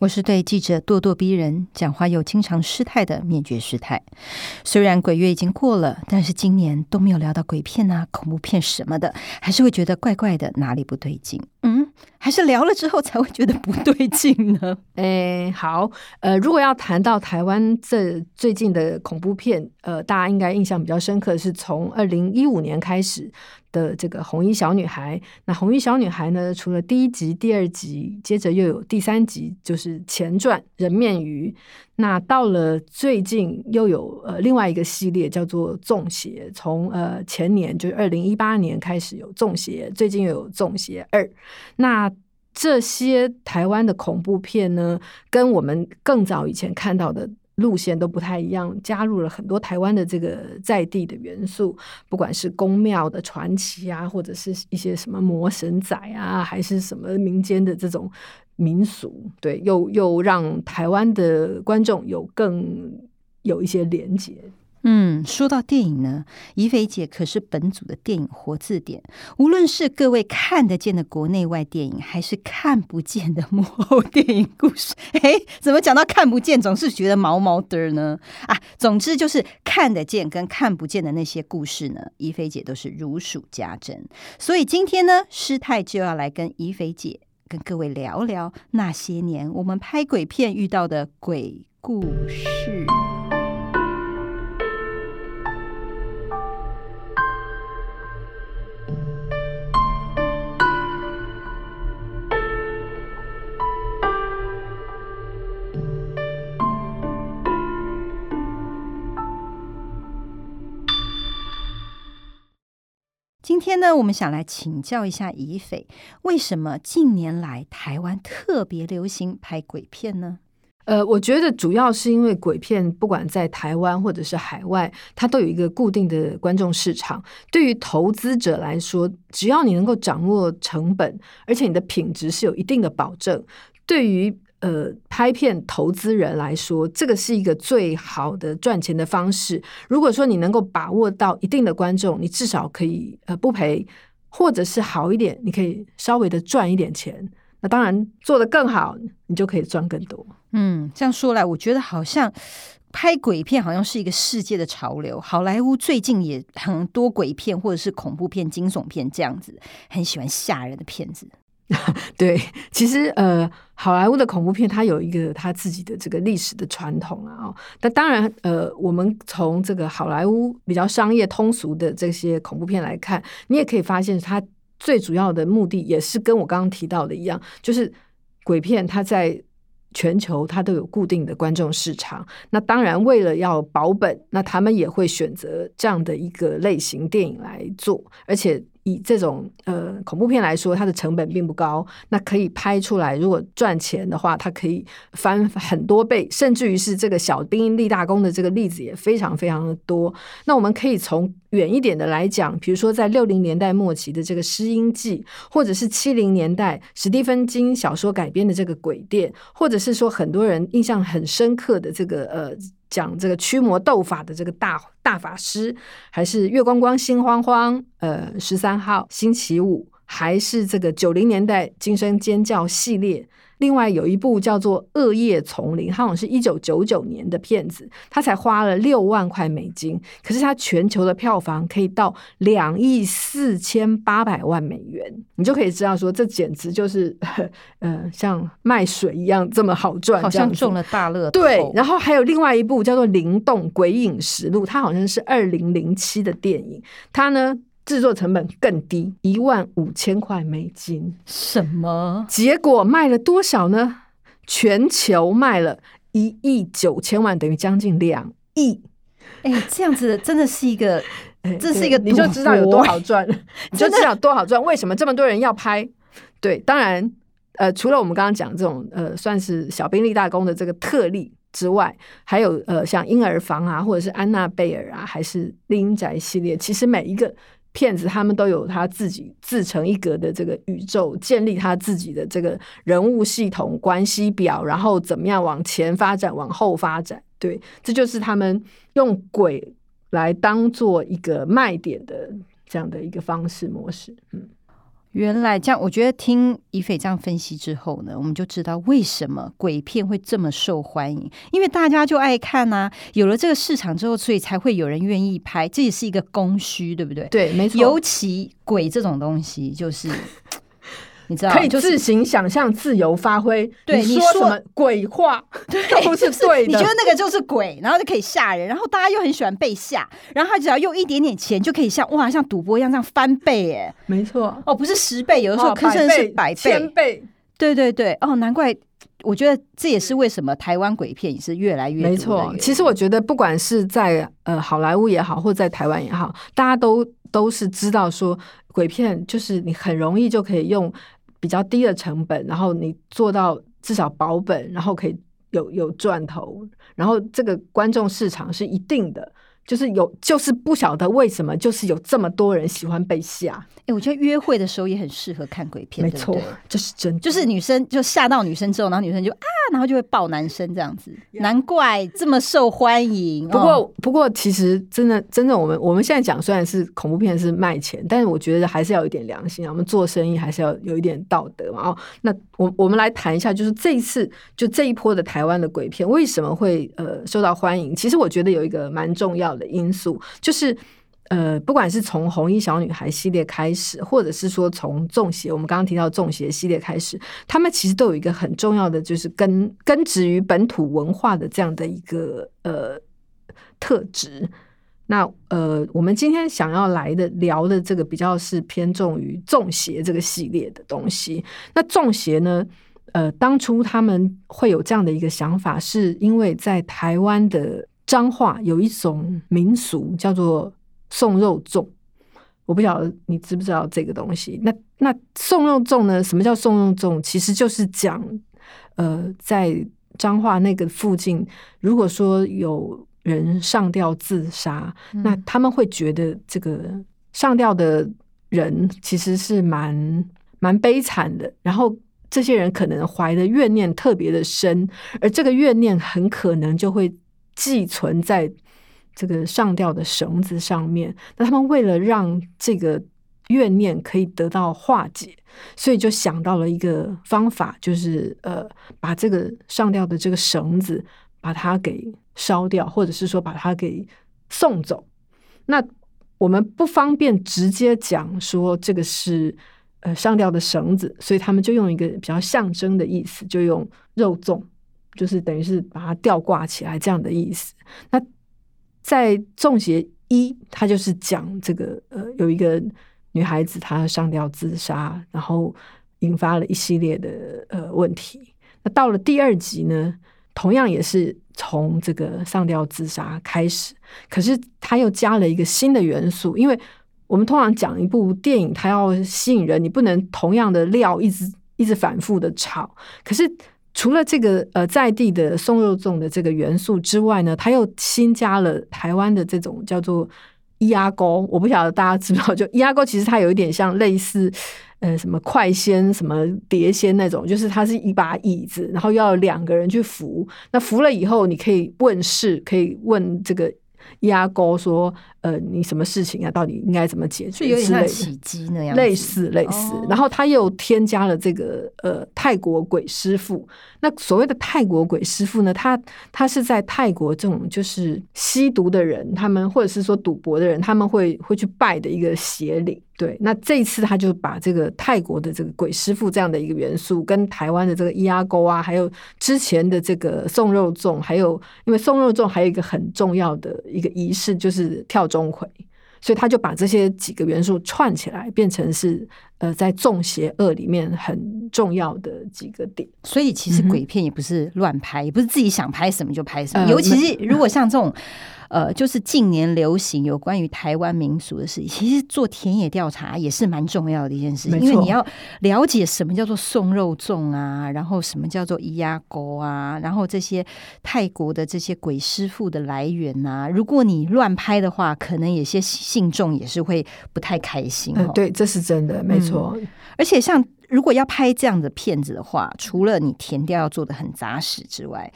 我是对记者咄咄逼人、讲话又经常失态的灭绝师太。虽然鬼月已经过了，但是今年都没有聊到鬼片啊、恐怖片什么的，还是会觉得怪怪的，哪里不对劲？嗯，还是聊了之后才会觉得不对劲呢？诶，好，呃，如果要谈到台湾这最近的恐怖片，呃，大家应该印象比较深刻的，是从二零一五年开始。的这个红衣小女孩，那红衣小女孩呢？除了第一集、第二集，接着又有第三集，就是前传《人面鱼》。那到了最近，又有呃另外一个系列叫做《中邪》，从呃前年就是二零一八年开始有《中邪》，最近又有《中邪二》。那这些台湾的恐怖片呢，跟我们更早以前看到的。路线都不太一样，加入了很多台湾的这个在地的元素，不管是宫庙的传奇啊，或者是一些什么魔神仔啊，还是什么民间的这种民俗，对，又又让台湾的观众有更有一些连接。嗯，说到电影呢，怡菲姐可是本组的电影活字典。无论是各位看得见的国内外电影，还是看不见的幕后电影故事，哎，怎么讲到看不见，总是觉得毛毛的呢？啊，总之就是看得见跟看不见的那些故事呢，怡菲姐都是如数家珍。所以今天呢，师太就要来跟怡菲姐跟各位聊聊那些年我们拍鬼片遇到的鬼故事。今天呢，我们想来请教一下怡斐，为什么近年来台湾特别流行拍鬼片呢？呃，我觉得主要是因为鬼片不管在台湾或者是海外，它都有一个固定的观众市场。对于投资者来说，只要你能够掌握成本，而且你的品质是有一定的保证，对于呃，拍片投资人来说，这个是一个最好的赚钱的方式。如果说你能够把握到一定的观众，你至少可以呃不赔，或者是好一点，你可以稍微的赚一点钱。那当然做得更好，你就可以赚更多。嗯，这样说来，我觉得好像拍鬼片好像是一个世界的潮流。好莱坞最近也很多鬼片，或者是恐怖片、惊悚片这样子，很喜欢吓人的片子。对，其实呃，好莱坞的恐怖片它有一个它自己的这个历史的传统啊。哦，那当然呃，我们从这个好莱坞比较商业通俗的这些恐怖片来看，你也可以发现它最主要的目的也是跟我刚刚提到的一样，就是鬼片它在全球它都有固定的观众市场。那当然为了要保本，那他们也会选择这样的一个类型电影来做，而且。以这种呃恐怖片来说，它的成本并不高，那可以拍出来。如果赚钱的话，它可以翻很多倍，甚至于是这个小兵立大功的这个例子也非常非常的多。那我们可以从远一点的来讲，比如说在六零年代末期的这个《失音记》，或者是七零年代史蒂芬金小说改编的这个《鬼店》，或者是说很多人印象很深刻的这个呃。讲这个驱魔斗法的这个大大法师，还是月光光心慌慌，呃，十三号星期五，还是这个九零年代惊声尖叫系列。另外有一部叫做《恶夜丛林》，它好像是一九九九年的片子，它才花了六万块美金，可是它全球的票房可以到两亿四千八百万美元，你就可以知道说，这简直就是 呃像卖水一样这么好赚，好像中了大乐透。对，然后还有另外一部叫做《灵动鬼影实录》，它好像是二零零七的电影，它呢。制作成本更低，一万五千块美金。什么？结果卖了多少呢？全球卖了一亿九千万，等于将近两亿。哎，这样子真的是一个，这是一个，你就知道有多好赚，你就知道多好赚。为什么这么多人要拍？对，当然呃，除了我们刚刚讲这种呃，算是小兵立大功的这个特例之外，还有呃，像婴儿房啊，或者是安娜贝尔啊，还是丽英宅系列，其实每一个骗子他们都有他自己自成一格的这个宇宙，建立他自己的这个人物系统关系表，然后怎么样往前发展，往后发展。对，这就是他们用鬼来当做一个卖点的这样的一个方式模式。嗯。原来这样，我觉得听以斐这样分析之后呢，我们就知道为什么鬼片会这么受欢迎，因为大家就爱看呐。有了这个市场之后，所以才会有人愿意拍，这也是一个供需，对不对？对，没错。尤其鬼这种东西，就是。你知道，可以自行想象、自由发挥。对，你说什么鬼话 都是对的。你觉得那个就是鬼，然后就可以吓人，然后大家又很喜欢被吓，然后他只要用一点点钱就可以像哇，像赌博一样这样翻倍，哎，没错。哦，不是十倍，有的时候甚至是百倍、千倍。对对对，哦，难怪。我觉得这也是为什么台湾鬼片也是越来越没错。其实我觉得，不管是在呃好莱坞也好，或者在台湾也好，大家都都是知道说鬼片就是你很容易就可以用。比较低的成本，然后你做到至少保本，然后可以有有赚头，然后这个观众市场是一定的。就是有，就是不晓得为什么，就是有这么多人喜欢被吓。哎，我觉得约会的时候也很适合看鬼片，没错，这是真。就是女生就吓到女生之后，然后女生就啊，然后就会抱男生这样子。难怪这么受欢迎。不过，不过其实真的，真的，我们我们现在讲虽然是恐怖片是卖钱，但是我觉得还是要有一点良心啊。我们做生意还是要有一点道德嘛。哦，那我我们来谈一下，就是这一次就这一波的台湾的鬼片为什么会呃受到欢迎？其实我觉得有一个蛮重要。的的因素就是，呃，不管是从红衣小女孩系列开始，或者是说从中邪，我们刚刚提到中邪系列开始，他们其实都有一个很重要的，就是根根植于本土文化的这样的一个呃特质。那呃，我们今天想要来的聊的这个比较是偏重于中邪这个系列的东西。那中邪呢，呃，当初他们会有这样的一个想法，是因为在台湾的。彰化有一种民俗叫做送肉粽，我不晓得你知不知道这个东西。那那送肉粽呢？什么叫送肉粽？其实就是讲，呃，在彰化那个附近，如果说有人上吊自杀，那他们会觉得这个上吊的人其实是蛮蛮悲惨的。然后这些人可能怀的怨念特别的深，而这个怨念很可能就会。寄存在这个上吊的绳子上面，那他们为了让这个怨念可以得到化解，所以就想到了一个方法，就是呃，把这个上吊的这个绳子把它给烧掉，或者是说把它给送走。那我们不方便直接讲说这个是呃上吊的绳子，所以他们就用一个比较象征的意思，就用肉粽。就是等于是把它吊挂起来这样的意思。那在《中邪一》，它就是讲这个呃，有一个女孩子她上吊自杀，然后引发了一系列的呃问题。那到了第二集呢，同样也是从这个上吊自杀开始，可是他又加了一个新的元素，因为我们通常讲一部电影，它要吸引人，你不能同样的料一直一直反复的炒，可是。除了这个呃在地的松肉粽的这个元素之外呢，它又新加了台湾的这种叫做鸭钩。我不晓得大家知不知道，就鸭钩其实它有一点像类似呃什么快仙、什么碟仙那种，就是它是一把椅子，然后要两个人去扶。那扶了以后，你可以问事，可以问这个。压沟说：“呃，你什么事情啊？到底应该怎么解决？有点像起机那样，类似类似。然后他又添加了这个呃泰国鬼师傅。那所谓的泰国鬼师傅呢？他他是在泰国这种就是吸毒的人，他们或者是说赌博的人，他们会会去拜的一个邪灵。对，那这一次他就把这个泰国的这个鬼师傅这样的一个元素，跟台湾的这个压沟啊，还有之前的这个送肉粽，还有因为送肉粽还有一个很重要的一个仪式，就是跳钟馗，所以他就把这些几个元素串起来，变成是呃在《重邪恶》里面很重要的几个点。所以其实鬼片也不是乱拍，也不是自己想拍什么就拍什么。呃尤其是如果像这种，呃，就是近年流行有关于台湾民俗的事情，其实做田野调查也是蛮重要的一件事情，因为你要了解什么叫做送肉粽啊，然后什么叫做咿呀沟啊，然后这些泰国的这些鬼师傅的来源啊、如果你乱拍的话，可能有些信众也是会不太开心哦。，呃对，这是真的，没错。而且像如果要拍这样的片子的话，除了你填调要做的很扎实之外，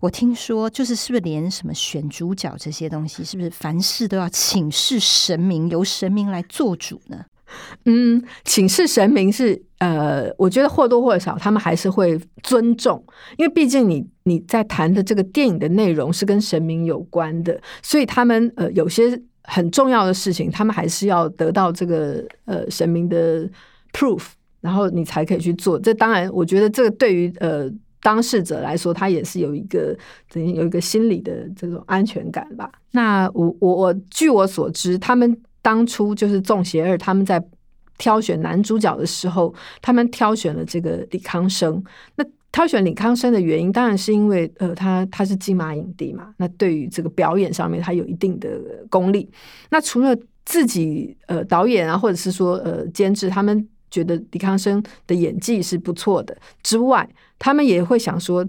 我听说就是是不是连什么选主角这些东西，是不是凡事都要请示神明，由神明来做主呢？嗯，请示神明是呃，我觉得或多或少他们还是会尊重，因为毕竟你你在谈的这个电影的内容是跟神明有关的，所以他们呃有些很重要的事情，他们还是要得到这个呃神明的 proof，然后你才可以去做。这当然，我觉得这个对于呃。当事者来说，他也是有一个等于有一个心理的这种安全感吧。那我我我据我所知，他们当初就是《众邪二》，他们在挑选男主角的时候，他们挑选了这个李康生。那挑选李康生的原因，当然是因为呃，他他是金马影帝嘛，那对于这个表演上面，他有一定的功力。那除了自己呃导演啊，或者是说呃监制，他们觉得李康生的演技是不错的之外，他们也会想说。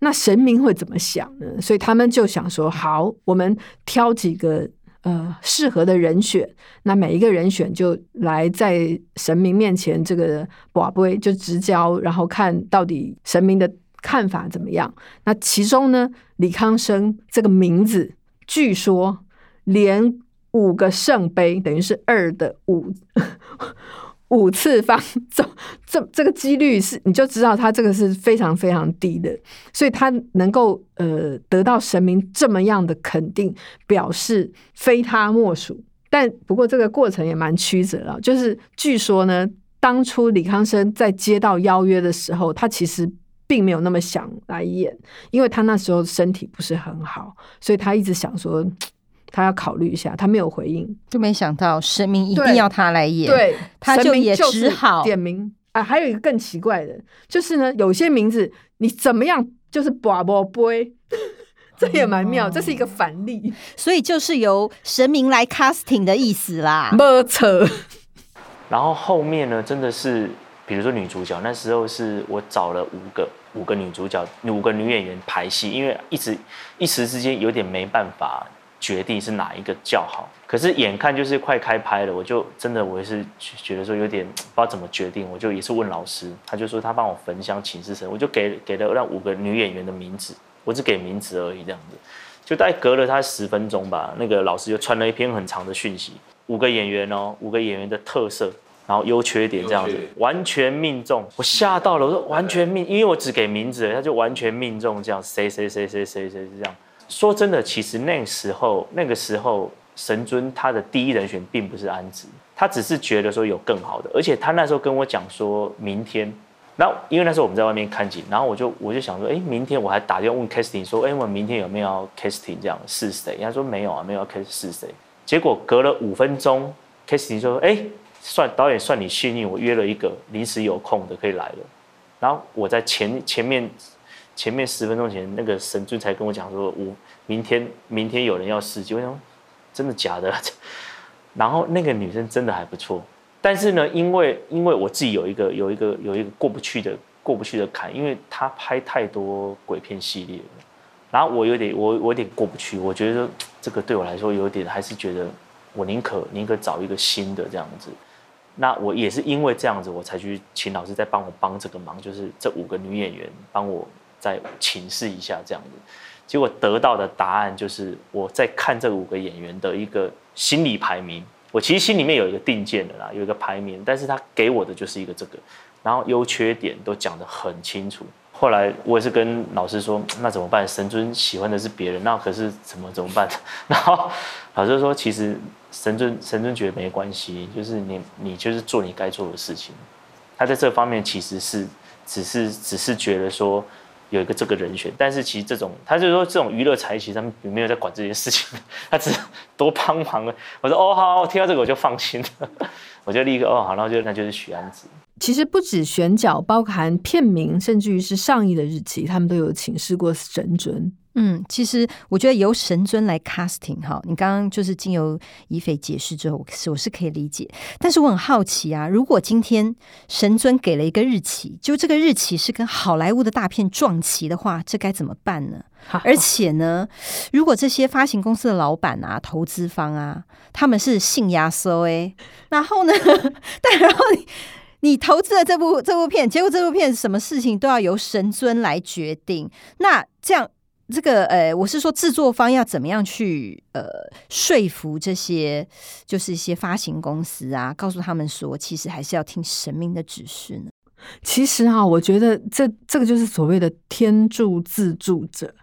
那神明会怎么想呢？所以他们就想说，好，我们挑几个呃适合的人选，那每一个人选就来在神明面前这个宝贝就直交，然后看到底神明的看法怎么样。那其中呢，李康生这个名字，据说连五个圣杯，等于是二的五。五次方，这这这个几率是，你就知道他这个是非常非常低的，所以他能够呃得到神明这么样的肯定，表示非他莫属。但不过这个过程也蛮曲折了，就是据说呢，当初李康生在接到邀约的时候，他其实并没有那么想来演，因为他那时候身体不是很好，所以他一直想说。他要考虑一下，他没有回应，就没想到神明一定要他来演，对，他就也只好点名啊。还有一个更奇怪的，就是呢，有些名字你怎么样就是把不杯，这也蛮妙，这是一个反例，所以就是由神明来 casting 的意思啦。没扯。然后后面呢，真的是，比如说女主角，那时候是我找了五个五个女主角，五个女演员排戏，因为一直一时之间有点没办法决定是哪一个较好。可是眼看就是快开拍了，我就真的我也是觉得说有点不知道怎么决定，我就也是问老师，他就说他帮我焚香请示神，我就给给了那五个女演员的名字，我只给名字而已这样子。就大概隔了他十分钟吧，那个老师就传了一篇很长的讯息，五个演员哦，五个演员的特色，然后优缺点这样子，完全命中，我吓到了，我说完全命，因为我只给名字，他就完全命中这样，谁谁谁谁谁谁这样。说真的，其实那时候那个时候神尊他的第一人选并不是安子，他只是觉得说有更好的，而且他那时候跟我讲说明天。然后，因为那时候我们在外面看景，然后我就我就想说，哎，明天我还打电话问 casting 说，哎，我明天有没有要 casting 这样是谁？他说没有啊，没有要 cast 是谁。结果隔了五分钟，casting 说，哎，算导演算你幸运，我约了一个临时有空的可以来了。然后我在前前面前面十分钟前，那个神尊才跟我讲说，我明天明天有人要试镜，我想真的假的？然后那个女生真的还不错，但是呢，因为因为我自己有一个有一个有一个过不去的过不去的坎，因为她拍太多鬼片系列了，然后我有点我我有点过不去，我觉得这个对我来说有点还是觉得我宁可宁可找一个新的这样子。那我也是因为这样子，我才去请老师再帮我帮这个忙，就是这五个女演员帮我再请示一下这样子。结果得到的答案就是我在看这五个演员的一个心理排名，我其实心里面有一个定见的啦，有一个排名，但是他给我的就是一个这个，然后优缺点都讲得很清楚。后来我也是跟老师说，那怎么办？神尊喜欢的是别人，那可是怎么怎么办？然后老师说，其实神尊神尊觉得没关系，就是你你就是做你该做的事情。他在这方面其实是只是只是觉得说，有一个这个人选，但是其实这种，他就说这种娱乐财其实他们没有在管这件事情，他只多帮忙了。我说哦好，听到这个我就放心了，我就立刻哦好，然后就那就是许安子。其实不止选角，包含片名，甚至于是上映的日期，他们都有请示过神尊。嗯，其实我觉得由神尊来 casting 哈，你刚刚就是经由怡斐解释之后，我是我是可以理解。但是我很好奇啊，如果今天神尊给了一个日期，就这个日期是跟好莱坞的大片撞齐的话，这该怎么办呢？而且呢，如果这些发行公司的老板啊、投资方啊，他们是信压缩哎，然后呢，但然后你你投资了这部这部片，结果这部片什么事情都要由神尊来决定，那这样。这个呃，我是说制作方要怎么样去呃说服这些就是一些发行公司啊，告诉他们说，其实还是要听神明的指示呢。其实啊，我觉得这这个就是所谓的天助自助者。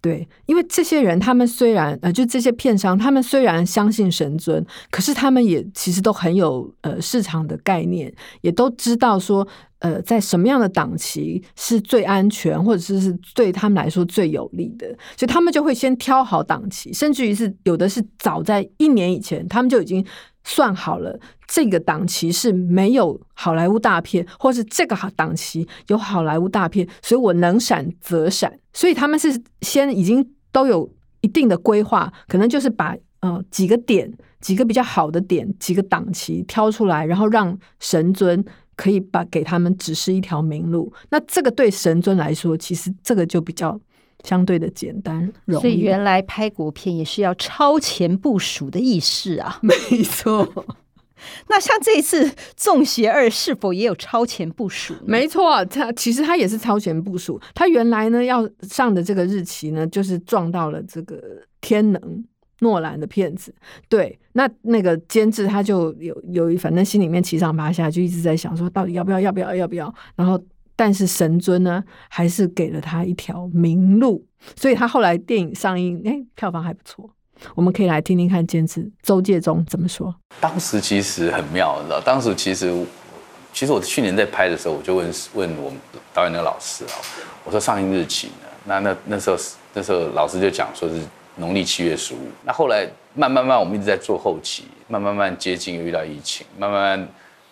对，因为这些人，他们虽然呃，就这些片商，他们虽然相信神尊，可是他们也其实都很有呃市场的概念，也都知道说。呃，在什么样的档期是最安全，或者是是对他们来说最有利的，所以他们就会先挑好档期，甚至于是有的是早在一年以前，他们就已经算好了这个档期是没有好莱坞大片，或是这个档期有好莱坞大片，所以我能闪则闪，所以他们是先已经都有一定的规划，可能就是把呃几个点、几个比较好的点、几个档期挑出来，然后让神尊。可以把给他们指示一条明路，那这个对神尊来说，其实这个就比较相对的简单容易。所以原来拍国片也是要超前部署的意识啊，没错。那像这一次《中邪二》是否也有超前部署？没错，它其实它也是超前部署。它原来呢要上的这个日期呢，就是撞到了这个天能。诺兰的片子，对，那那个监制他就有有一，反正心里面七上八下，就一直在想说，到底要不要，要不要，要不要。然后，但是神尊呢，还是给了他一条明路，所以他后来电影上映，哎，票房还不错。我们可以来听听看监制周介中怎么说。当时其实很妙，你知道，当时其实其实我去年在拍的时候，我就问问我们导演那个老师啊，我说上映日期呢？那那那时候那时候老师就讲说是。农历七月十五，那后来慢慢慢，我们一直在做后期，慢慢慢接近，又遇到疫情，慢慢慢，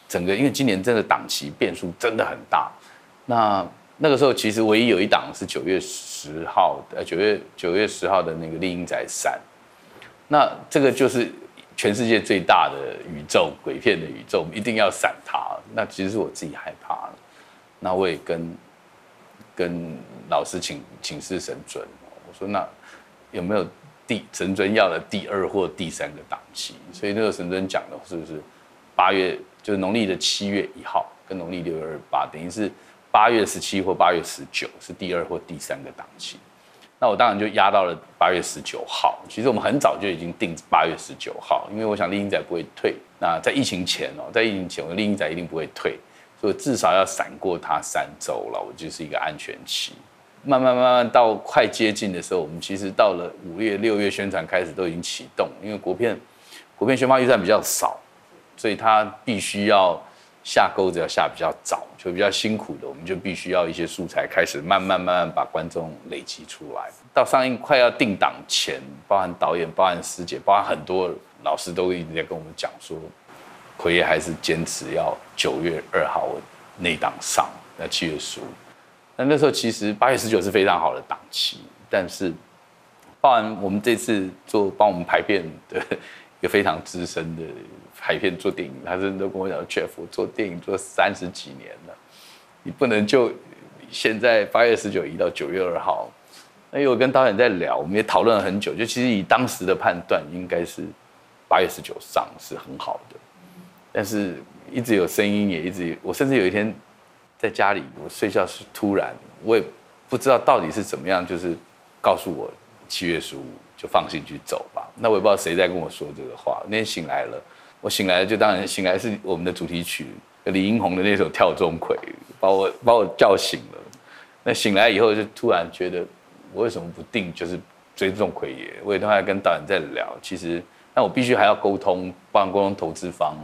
整个因为今年真的档期变数真的很大。那那个时候其实唯一有一档是九月十号，呃，九月九月十号的那个《丽英仔三》，那这个就是全世界最大的宇宙鬼片的宇宙，一定要闪它。那其实是我自己害怕了，那我也跟跟老师请请示神尊，我说那。有没有第神尊要的第二或第三个档期？所以那个神尊讲的是不是八月，就是农历的七月一号跟农历六月二八，等于是八月十七或八月十九是第二或第三个档期。那我当然就压到了八月十九号。其实我们很早就已经定八月十九号，因为我想丽英仔不会退。那在疫情前哦，在疫情前，我丽英仔一定不会退，所以至少要闪过它三周了，我就是一个安全期。慢慢慢慢到快接近的时候，我们其实到了五月六月宣传开始都已经启动，因为国片国片宣发预算比较少，所以它必须要下钩子要下比较早，就比较辛苦的，我们就必须要一些素材开始慢慢慢慢把观众累积出来。到上映快要定档前，包含导演、包含师姐、包含很多老师都一直在跟我们讲说，奎爷还是坚持要九月二号那档上，那七月十五。那那时候其实八月十九是非常好的档期，但是，包含我们这次做帮我们排片的一个非常资深的海片做电影，他是都跟我讲，Jeff 做电影做三十几年了，你不能就现在八月十九移到九月二号。那因为我跟导演在聊，我们也讨论了很久，就其实以当时的判断，应该是八月十九上是很好的，但是一直有声音，也一直我甚至有一天。在家里，我睡觉是突然，我也不知道到底是怎么样，就是告诉我七月十五就放心去走吧。那我也不知道谁在跟我说这个话。那天醒来了，我醒来就当然醒来是我们的主题曲李英红的那首《跳钟馗》，把我把我叫醒了。那醒来以后就突然觉得，我为什么不定就是追钟馗爷？我也都还跟导演在聊，其实那我必须还要沟通，帮沟通投资方。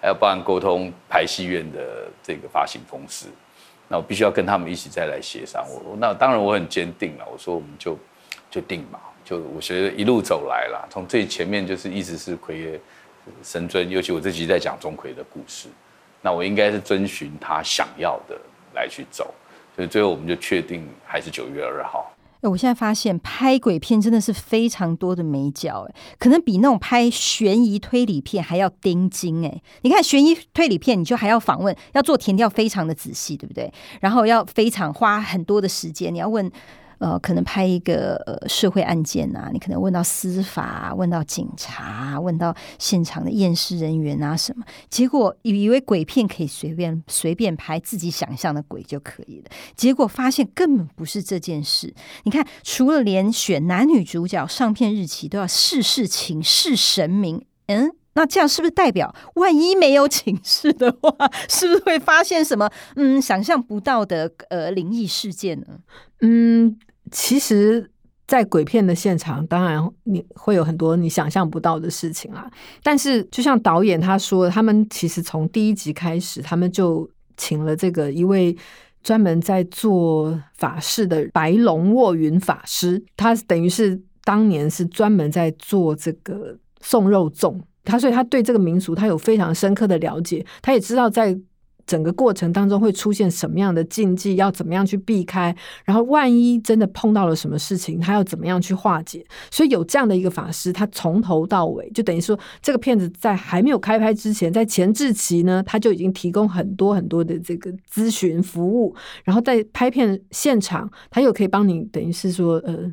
还要帮人沟通排戏院的这个发行公司，那我必须要跟他们一起再来协商。我那当然我很坚定了，我说我们就就定嘛，就我觉得一路走来了，从最前面就是一直是奎爷神尊，尤其我这集在讲钟馗的故事，那我应该是遵循他想要的来去走，所以最后我们就确定还是九月二号。哎，我现在发现拍鬼片真的是非常多的美角，哎，可能比那种拍悬疑推理片还要盯紧，哎，你看悬疑推理片，你就还要访问，要做填调非常的仔细，对不对？然后要非常花很多的时间，你要问。呃，可能拍一个呃社会案件啊，你可能问到司法，问到警察，问到现场的验尸人员啊什么，结果以为鬼片可以随便随便拍自己想象的鬼就可以了，结果发现根本不是这件事。你看，除了连选男女主角上片日期都要事事请示神明，嗯，那这样是不是代表万一没有请示的话，是不是会发现什么嗯想象不到的呃灵异事件呢？嗯。其实，在鬼片的现场，当然你会有很多你想象不到的事情啦。但是，就像导演他说，他们其实从第一集开始，他们就请了这个一位专门在做法事的白龙卧云法师，他等于是当年是专门在做这个送肉粽，他所以他对这个民俗他有非常深刻的了解，他也知道在。整个过程当中会出现什么样的禁忌，要怎么样去避开？然后万一真的碰到了什么事情，他要怎么样去化解？所以有这样的一个法师，他从头到尾就等于说，这个片子在还没有开拍之前，在前置期呢，他就已经提供很多很多的这个咨询服务，然后在拍片现场，他又可以帮你等于是说，呃，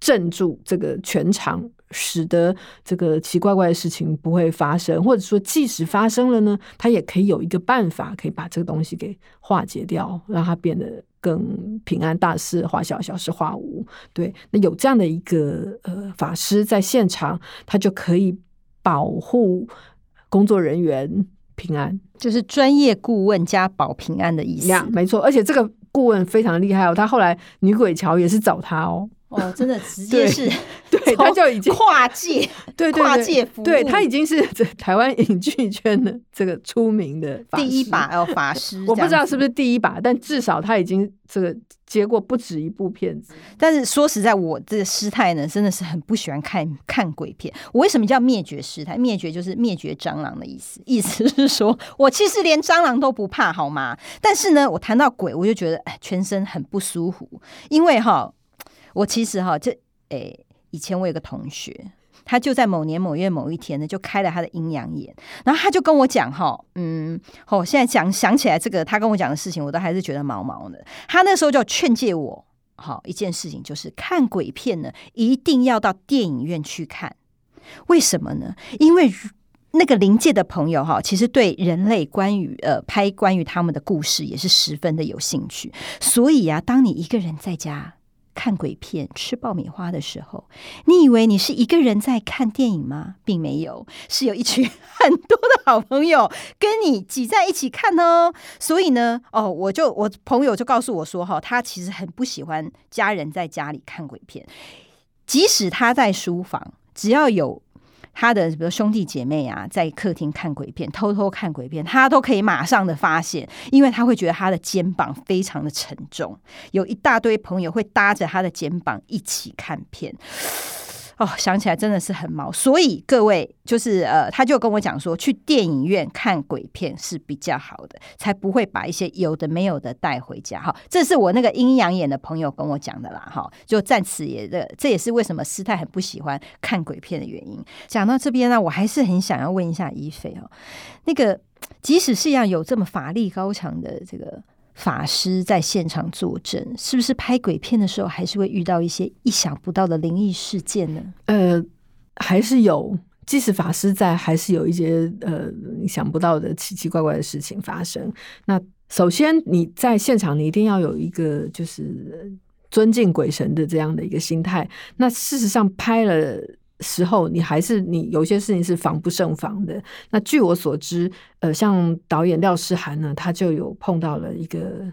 镇住这个全场。使得这个奇怪怪的事情不会发生，或者说即使发生了呢，他也可以有一个办法，可以把这个东西给化解掉，让它变得更平安，大事化小，小事化无。对，那有这样的一个呃法师在现场，他就可以保护工作人员平安，就是专业顾问加保平安的意思。没错，而且这个顾问非常厉害哦，他后来女鬼桥也是找他哦。哦，真的直接是，对，他就已经跨界，对跨界服务，对他已经是这台湾影剧圈的这个出名的第一把哦法师，我不知道是不是第一把，但至少他已经这个接过不止一部片子。但是说实在，我这个师太呢，真的是很不喜欢看看鬼片。我为什么叫灭绝师太？灭绝就是灭绝蟑螂的意思，意思是说我其实连蟑螂都不怕，好吗？但是呢，我谈到鬼，我就觉得哎，全身很不舒服，因为哈。我其实哈，这诶，以前我有个同学，他就在某年某月某一天呢，就开了他的阴阳眼，然后他就跟我讲哈，嗯，哦，现在讲想起来这个他跟我讲的事情，我都还是觉得毛毛的。他那时候就劝诫我，好一件事情就是看鬼片呢，一定要到电影院去看。为什么呢？因为那个临界的朋友哈，其实对人类关于呃拍关于他们的故事也是十分的有兴趣，所以啊，当你一个人在家。看鬼片、吃爆米花的时候，你以为你是一个人在看电影吗？并没有，是有一群很多的好朋友跟你挤在一起看哦。所以呢，哦，我就我朋友就告诉我说，哈，他其实很不喜欢家人在家里看鬼片，即使他在书房，只要有。他的比如兄弟姐妹啊，在客厅看鬼片，偷偷看鬼片，他都可以马上的发现，因为他会觉得他的肩膀非常的沉重，有一大堆朋友会搭着他的肩膀一起看片。哦，想起来真的是很毛，所以各位就是呃，他就跟我讲说，去电影院看鬼片是比较好的，才不会把一些有的没有的带回家。哈，这是我那个阴阳眼的朋友跟我讲的啦。哈，就在此也这这也是为什么师太很不喜欢看鬼片的原因。讲到这边呢，我还是很想要问一下一菲哦，那个即使是要有这么法力高强的这个。法师在现场作证，是不是拍鬼片的时候还是会遇到一些意想不到的灵异事件呢？呃，还是有，即使法师在，还是有一些呃想不到的奇奇怪怪的事情发生。那首先你在现场，你一定要有一个就是尊敬鬼神的这样的一个心态。那事实上拍了。时候，你还是你有些事情是防不胜防的。那据我所知，呃，像导演廖诗涵呢，他就有碰到了一个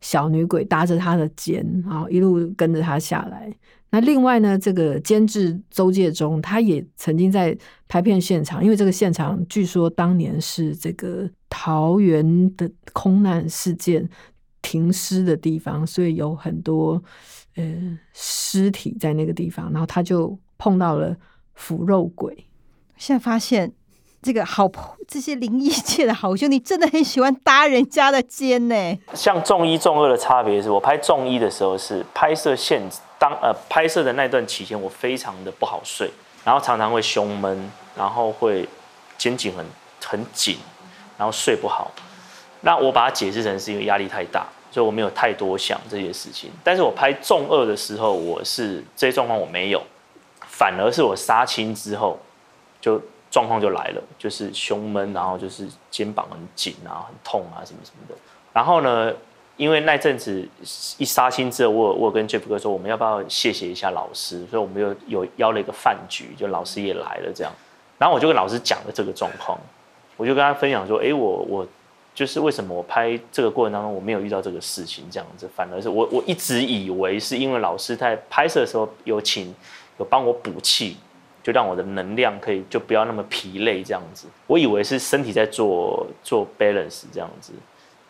小女鬼搭着他的肩，然后一路跟着他下来。那另外呢，这个监制周介中，他也曾经在拍片现场，因为这个现场据说当年是这个桃园的空难事件停尸的地方，所以有很多呃尸体在那个地方，然后他就碰到了腐肉鬼。现在发现这个好这些灵异界的好兄弟真的很喜欢搭人家的肩呢。像重一重二的差别是我拍重一的时候是拍摄现当呃拍摄的那段期间，我非常的不好睡，然后常常会胸闷，然后会肩颈很很紧，然后睡不好。那我把它解释成是因为压力太大，所以我没有太多想这些事情。但是我拍重二的时候，我是这些状况我没有，反而是我杀青之后，就状况就来了，就是胸闷，然后就是肩膀很紧啊，很痛啊，什么什么的。然后呢，因为那阵子一杀青之后，我我跟 Jeff 哥说，我们要不要谢谢一下老师？所以我们又有邀了一个饭局，就老师也来了这样。然后我就跟老师讲了这个状况，我就跟他分享说，哎，我我。就是为什么我拍这个过程当中我没有遇到这个事情这样子，反而是我我一直以为是因为老师在拍摄的时候有请有帮我补气，就让我的能量可以就不要那么疲累这样子。我以为是身体在做做 balance 这样子，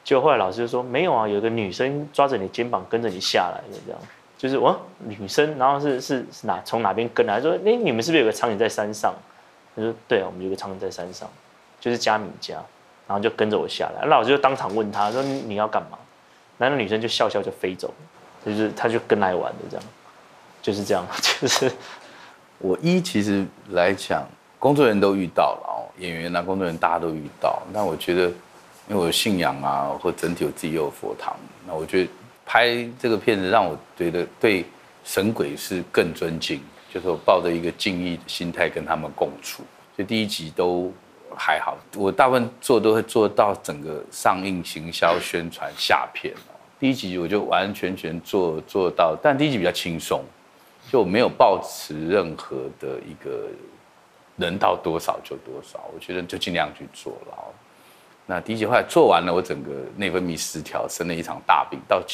结果后来老师就说没有啊，有个女生抓着你肩膀跟着你下来的这样，就是我女生，然后是是哪从哪边跟来，说哎你们是不是有个场景在山上？他说对啊，我们有个场景在山上，就是佳敏家。然后就跟着我下来，那老师就当场问他说：“你要干嘛？”然后女生就笑笑就飞走，就是他就跟来玩的这样，就是这样，就是我一其实来讲，工作人员都遇到了哦，演员啊，工作人员大家都遇到。那我觉得，因为我有信仰啊，或整体我自己有佛堂，那我觉得拍这个片子让我觉得对神鬼是更尊敬，就是我抱着一个敬意的心态跟他们共处。所以第一集都。还好，我大部分做都会做到整个上映、行销、宣传、下片。第一集我就完完全全做做到，但第一集比较轻松，就没有抱持任何的一个能到多少就多少，我觉得就尽量去做了。那第一集后来做完了，我整个内分泌失调，生了一场大病，到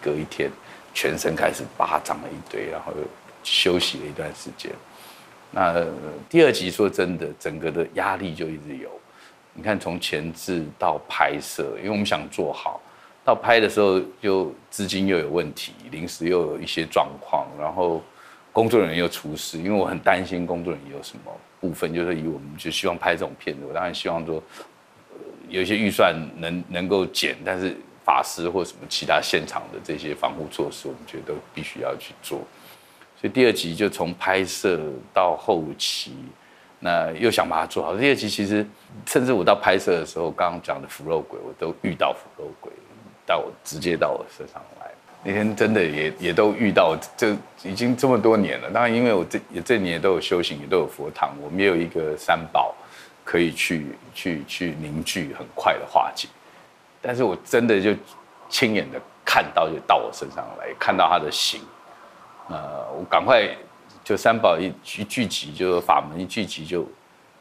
隔一天全身开始巴长了一堆，然后又休息了一段时间。那第二集说真的，整个的压力就一直有。你看，从前置到拍摄，因为我们想做好，到拍的时候又资金又有问题，临时又有一些状况，然后工作人员又出事，因为我很担心工作人员有什么部分，就是以我们就希望拍这种片子，我当然希望说有一些预算能能够减，但是法师或什么其他现场的这些防护措施，我们觉得都必须要去做。所以第二集就从拍摄到后期，那又想把它做好。第二集其实，甚至我到拍摄的时候，刚刚讲的腐肉鬼，我都遇到腐肉鬼，到我直接到我身上来。那天真的也也都遇到，这已经这么多年了。当然，因为我这也这年都有修行，也都有佛堂，我们也有一个三宝可以去去去凝聚，很快的化解。但是我真的就亲眼的看到，就到我身上来，看到他的形。呃，我赶快就三宝一一聚集，就法门一聚集就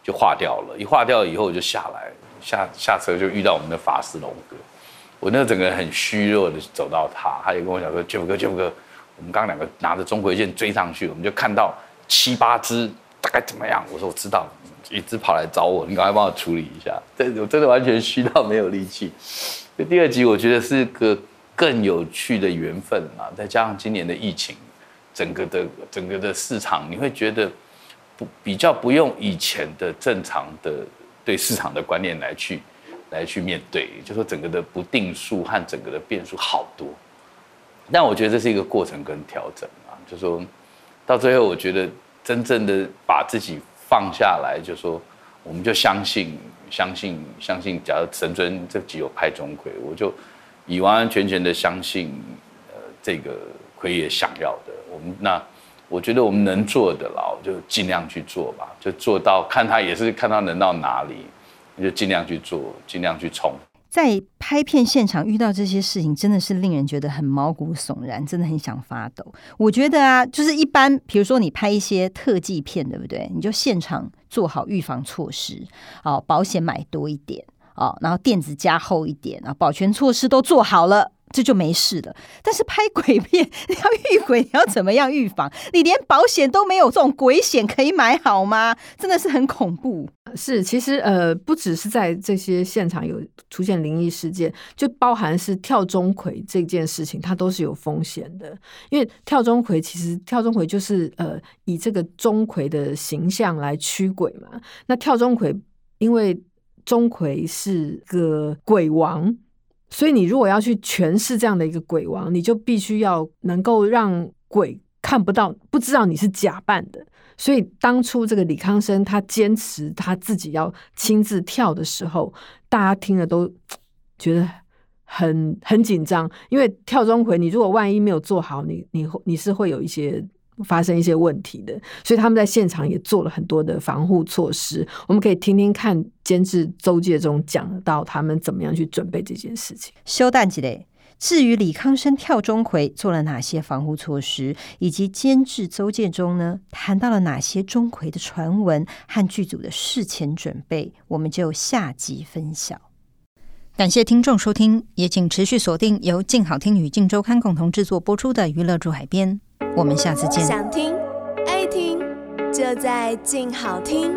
就化掉了。一化掉以后，我就下来下下车就遇到我们的法师龙哥。我那整个很虚弱的走到他，他也跟我讲说：“九哥，九哥，我们刚两个拿着钟馗剑追上去，我们就看到七八只，大概怎么样？”我说：“我知道，一只跑来找我，你赶快帮我处理一下。”这我真的完全虚到没有力气。这第二集我觉得是个更有趣的缘分啊，再加上今年的疫情。整个的整个的市场，你会觉得不比较不用以前的正常的对市场的观念来去来去面对，就说整个的不定数和整个的变数好多。但我觉得这是一个过程跟调整啊，就说到最后，我觉得真正的把自己放下来，就说我们就相信相信相信，假如神尊这集有拍钟馗，我就以完完全全的相信呃这个奎爷想要的。我们那，我觉得我们能做的了，就尽量去做吧，就做到看他也是看他能到哪里，就尽量去做，尽量去冲。在拍片现场遇到这些事情，真的是令人觉得很毛骨悚然，真的很想发抖。我觉得啊，就是一般，比如说你拍一些特技片，对不对？你就现场做好预防措施，哦，保险买多一点，哦，然后垫子加厚一点，啊，保全措施都做好了。这就没事了，但是拍鬼片，你要遇鬼，你要怎么样预防？你连保险都没有，这种鬼险可以买好吗？真的是很恐怖。是，其实呃，不只是在这些现场有出现灵异事件，就包含是跳钟馗这件事情，它都是有风险的。因为跳钟馗其实跳钟馗就是呃以这个钟馗的形象来驱鬼嘛。那跳钟馗，因为钟馗是个鬼王，所以你如果要去诠释这样的一个鬼王，你就必须要能够让鬼看不到、不知道你是假扮的。所以当初这个李康生他坚持他自己要亲自跳的时候，大家听了都觉得很很紧张，因为跳钟馗，你如果万一没有做好，你你你是会有一些发生一些问题的。所以他们在现场也做了很多的防护措施。我们可以听听看监制周介中讲到他们怎么样去准备这件事情。休蛋几嘞？至于李康生跳钟馗做了哪些防护措施，以及监制邹建中呢谈到了哪些钟馗的传闻和剧组的事前准备，我们就下集分享。感谢听众收听，也请持续锁定由静好听与静周刊共同制作播出的《娱乐驻海边》，我们下次见。想听爱听，就在静好听。